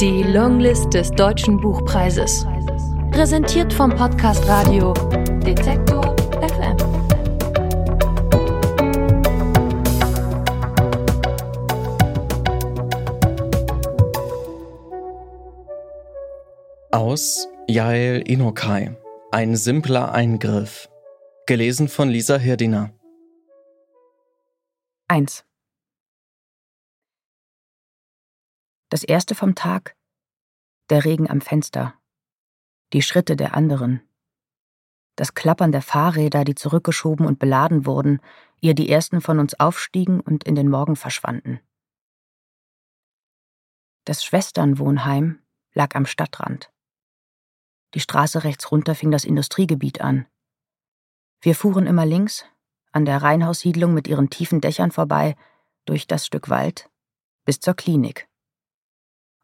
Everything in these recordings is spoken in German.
Die Longlist des Deutschen Buchpreises. Präsentiert vom Podcast Radio Detektor FM. Aus Jael Inokai. Ein simpler Eingriff. Gelesen von Lisa Hirdiner. 1. Das erste vom Tag, der Regen am Fenster, die Schritte der anderen, das Klappern der Fahrräder, die zurückgeschoben und beladen wurden, ehe die ersten von uns aufstiegen und in den Morgen verschwanden. Das Schwesternwohnheim lag am Stadtrand. Die Straße rechts runter fing das Industriegebiet an. Wir fuhren immer links, an der Reihenhaussiedlung mit ihren tiefen Dächern vorbei, durch das Stück Wald, bis zur Klinik.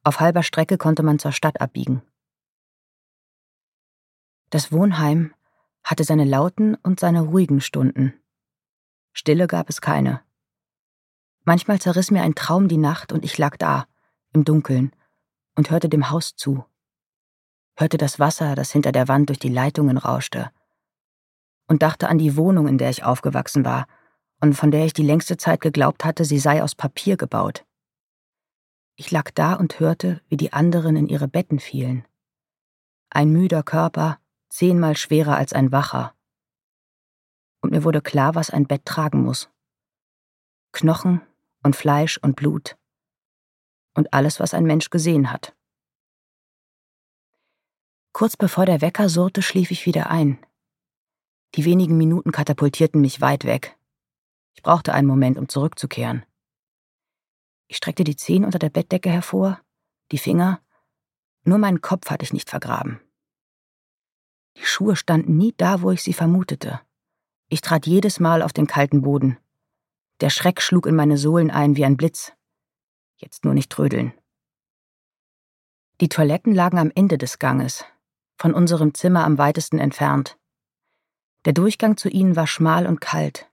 Auf halber Strecke konnte man zur Stadt abbiegen. Das Wohnheim hatte seine lauten und seine ruhigen Stunden. Stille gab es keine. Manchmal zerriss mir ein Traum die Nacht und ich lag da, im Dunkeln, und hörte dem Haus zu. Hörte das Wasser, das hinter der Wand durch die Leitungen rauschte. Und dachte an die Wohnung, in der ich aufgewachsen war und von der ich die längste Zeit geglaubt hatte, sie sei aus Papier gebaut. Ich lag da und hörte, wie die anderen in ihre Betten fielen. Ein müder Körper, zehnmal schwerer als ein wacher. Und mir wurde klar, was ein Bett tragen muss. Knochen und Fleisch und Blut und alles, was ein Mensch gesehen hat. Kurz bevor der Wecker surrte, schlief ich wieder ein. Die wenigen Minuten katapultierten mich weit weg. Ich brauchte einen Moment, um zurückzukehren. Ich streckte die Zehen unter der Bettdecke hervor, die Finger, nur meinen Kopf hatte ich nicht vergraben. Die Schuhe standen nie da, wo ich sie vermutete. Ich trat jedes Mal auf den kalten Boden. Der Schreck schlug in meine Sohlen ein wie ein Blitz. Jetzt nur nicht trödeln. Die Toiletten lagen am Ende des Ganges, von unserem Zimmer am weitesten entfernt. Der Durchgang zu ihnen war schmal und kalt.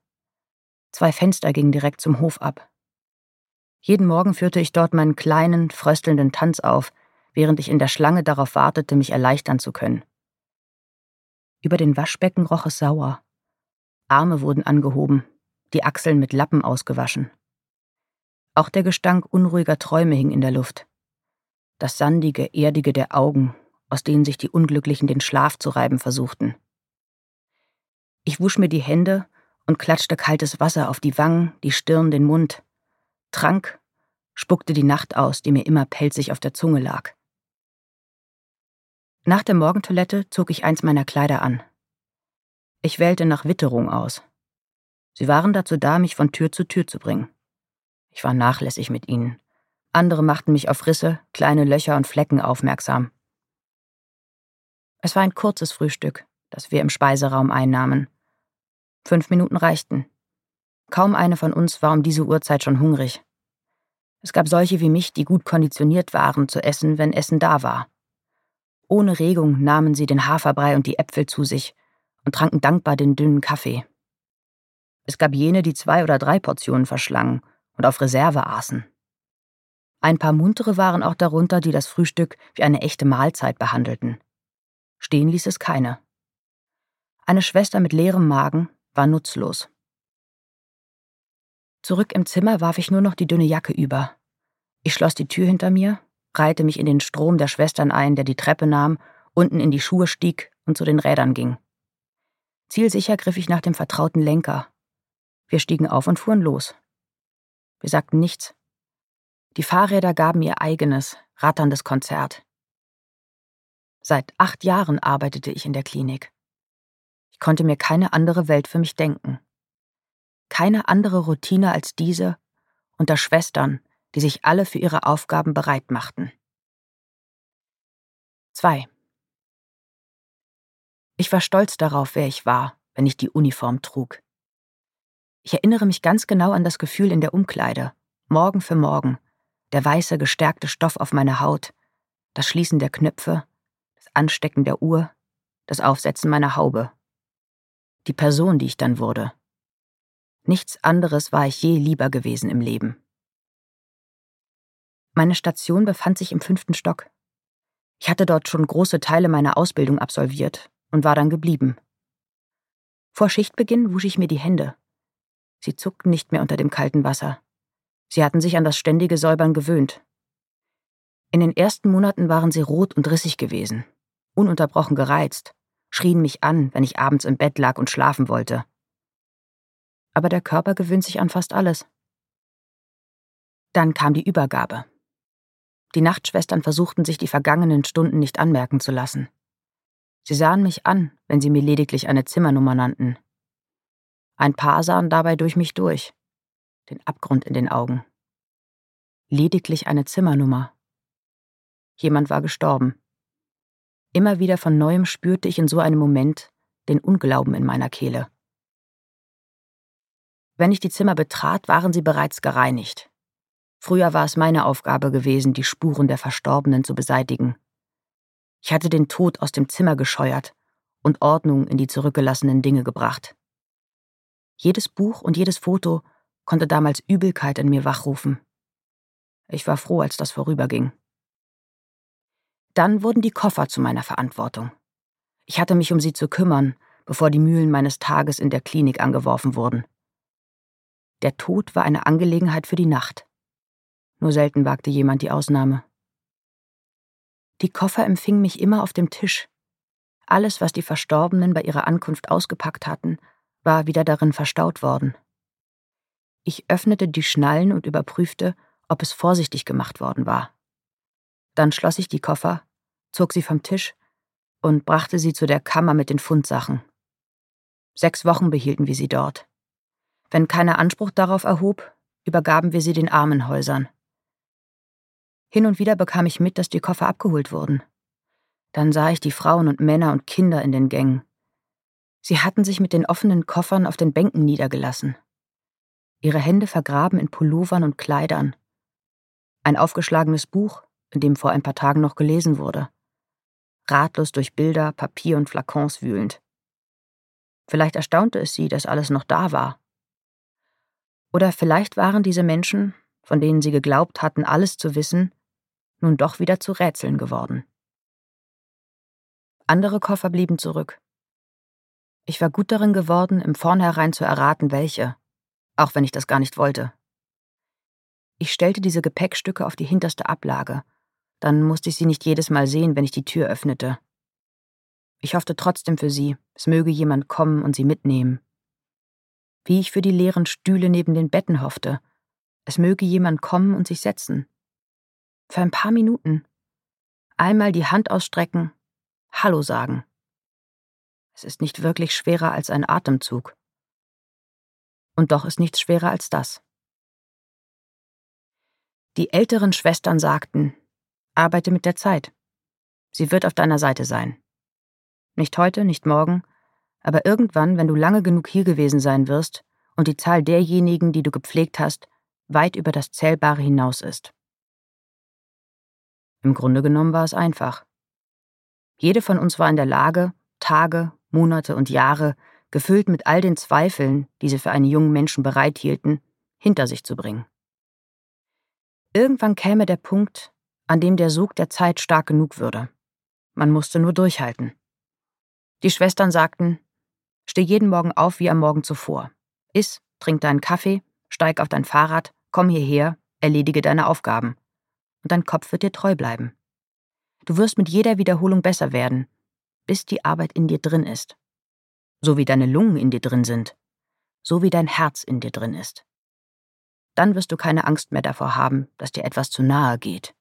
Zwei Fenster gingen direkt zum Hof ab. Jeden Morgen führte ich dort meinen kleinen, fröstelnden Tanz auf, während ich in der Schlange darauf wartete, mich erleichtern zu können. Über den Waschbecken roch es sauer. Arme wurden angehoben, die Achseln mit Lappen ausgewaschen. Auch der Gestank unruhiger Träume hing in der Luft. Das sandige, erdige der Augen, aus denen sich die Unglücklichen den Schlaf zu reiben versuchten. Ich wusch mir die Hände und klatschte kaltes Wasser auf die Wangen, die Stirn, den Mund trank, spuckte die Nacht aus, die mir immer pelzig auf der Zunge lag. Nach der Morgentoilette zog ich eins meiner Kleider an. Ich wählte nach Witterung aus. Sie waren dazu da, mich von Tür zu Tür zu bringen. Ich war nachlässig mit ihnen. Andere machten mich auf Risse, kleine Löcher und Flecken aufmerksam. Es war ein kurzes Frühstück, das wir im Speiseraum einnahmen. Fünf Minuten reichten. Kaum eine von uns war um diese Uhrzeit schon hungrig. Es gab solche wie mich, die gut konditioniert waren zu essen, wenn Essen da war. Ohne Regung nahmen sie den Haferbrei und die Äpfel zu sich und tranken dankbar den dünnen Kaffee. Es gab jene, die zwei oder drei Portionen verschlangen und auf Reserve aßen. Ein paar muntere waren auch darunter, die das Frühstück wie eine echte Mahlzeit behandelten. Stehen ließ es keine. Eine Schwester mit leerem Magen war nutzlos. Zurück im Zimmer warf ich nur noch die dünne Jacke über. Ich schloss die Tür hinter mir, reihte mich in den Strom der Schwestern ein, der die Treppe nahm, unten in die Schuhe stieg und zu den Rädern ging. Zielsicher griff ich nach dem vertrauten Lenker. Wir stiegen auf und fuhren los. Wir sagten nichts. Die Fahrräder gaben ihr eigenes, ratterndes Konzert. Seit acht Jahren arbeitete ich in der Klinik. Ich konnte mir keine andere Welt für mich denken keine andere Routine als diese unter Schwestern, die sich alle für ihre Aufgaben bereit machten. 2. Ich war stolz darauf, wer ich war, wenn ich die Uniform trug. Ich erinnere mich ganz genau an das Gefühl in der Umkleide, Morgen für Morgen, der weiße, gestärkte Stoff auf meiner Haut, das Schließen der Knöpfe, das Anstecken der Uhr, das Aufsetzen meiner Haube. Die Person, die ich dann wurde. Nichts anderes war ich je lieber gewesen im Leben. Meine Station befand sich im fünften Stock. Ich hatte dort schon große Teile meiner Ausbildung absolviert und war dann geblieben. Vor Schichtbeginn wusch ich mir die Hände. Sie zuckten nicht mehr unter dem kalten Wasser. Sie hatten sich an das ständige Säubern gewöhnt. In den ersten Monaten waren sie rot und rissig gewesen, ununterbrochen gereizt, schrien mich an, wenn ich abends im Bett lag und schlafen wollte. Aber der Körper gewöhnt sich an fast alles. Dann kam die Übergabe. Die Nachtschwestern versuchten sich die vergangenen Stunden nicht anmerken zu lassen. Sie sahen mich an, wenn sie mir lediglich eine Zimmernummer nannten. Ein paar sahen dabei durch mich durch, den Abgrund in den Augen. Lediglich eine Zimmernummer. Jemand war gestorben. Immer wieder von neuem spürte ich in so einem Moment den Unglauben in meiner Kehle. Wenn ich die Zimmer betrat, waren sie bereits gereinigt. Früher war es meine Aufgabe gewesen, die Spuren der Verstorbenen zu beseitigen. Ich hatte den Tod aus dem Zimmer gescheuert und Ordnung in die zurückgelassenen Dinge gebracht. Jedes Buch und jedes Foto konnte damals Übelkeit in mir wachrufen. Ich war froh, als das vorüberging. Dann wurden die Koffer zu meiner Verantwortung. Ich hatte mich um sie zu kümmern, bevor die Mühlen meines Tages in der Klinik angeworfen wurden. Der Tod war eine Angelegenheit für die Nacht. Nur selten wagte jemand die Ausnahme. Die Koffer empfingen mich immer auf dem Tisch. Alles, was die Verstorbenen bei ihrer Ankunft ausgepackt hatten, war wieder darin verstaut worden. Ich öffnete die Schnallen und überprüfte, ob es vorsichtig gemacht worden war. Dann schloss ich die Koffer, zog sie vom Tisch und brachte sie zu der Kammer mit den Fundsachen. Sechs Wochen behielten wir sie dort. Wenn keiner Anspruch darauf erhob, übergaben wir sie den Armenhäusern. Hin und wieder bekam ich mit, dass die Koffer abgeholt wurden. Dann sah ich die Frauen und Männer und Kinder in den Gängen. Sie hatten sich mit den offenen Koffern auf den Bänken niedergelassen. Ihre Hände vergraben in Pullovern und Kleidern. Ein aufgeschlagenes Buch, in dem vor ein paar Tagen noch gelesen wurde. Ratlos durch Bilder, Papier und Flakons wühlend. Vielleicht erstaunte es sie, dass alles noch da war. Oder vielleicht waren diese Menschen, von denen sie geglaubt hatten, alles zu wissen, nun doch wieder zu Rätseln geworden. Andere Koffer blieben zurück. Ich war gut darin geworden, im Vornherein zu erraten, welche, auch wenn ich das gar nicht wollte. Ich stellte diese Gepäckstücke auf die hinterste Ablage, dann musste ich sie nicht jedes Mal sehen, wenn ich die Tür öffnete. Ich hoffte trotzdem für sie, es möge jemand kommen und sie mitnehmen. Wie ich für die leeren Stühle neben den Betten hoffte, es möge jemand kommen und sich setzen. Für ein paar Minuten. Einmal die Hand ausstrecken, Hallo sagen. Es ist nicht wirklich schwerer als ein Atemzug. Und doch ist nichts schwerer als das. Die älteren Schwestern sagten, arbeite mit der Zeit. Sie wird auf deiner Seite sein. Nicht heute, nicht morgen, aber irgendwann, wenn du lange genug hier gewesen sein wirst und die Zahl derjenigen, die du gepflegt hast, weit über das Zählbare hinaus ist. Im Grunde genommen war es einfach. Jede von uns war in der Lage, Tage, Monate und Jahre, gefüllt mit all den Zweifeln, die sie für einen jungen Menschen bereithielten, hinter sich zu bringen. Irgendwann käme der Punkt, an dem der Sog der Zeit stark genug würde. Man musste nur durchhalten. Die Schwestern sagten, steh jeden Morgen auf wie am Morgen zuvor. Iss, trink deinen Kaffee, steig auf dein Fahrrad, komm hierher, erledige deine Aufgaben. Und dein Kopf wird dir treu bleiben. Du wirst mit jeder Wiederholung besser werden, bis die Arbeit in dir drin ist. So wie deine Lungen in dir drin sind. So wie dein Herz in dir drin ist. Dann wirst du keine Angst mehr davor haben, dass dir etwas zu nahe geht.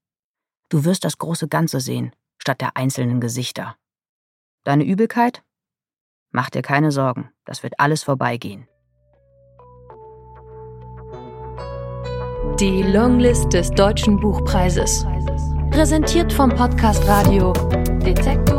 Du wirst das große Ganze sehen, statt der einzelnen Gesichter. Deine Übelkeit? Mach dir keine Sorgen, das wird alles vorbeigehen. Die Longlist des Deutschen Buchpreises. Präsentiert vom Podcast Radio Detektor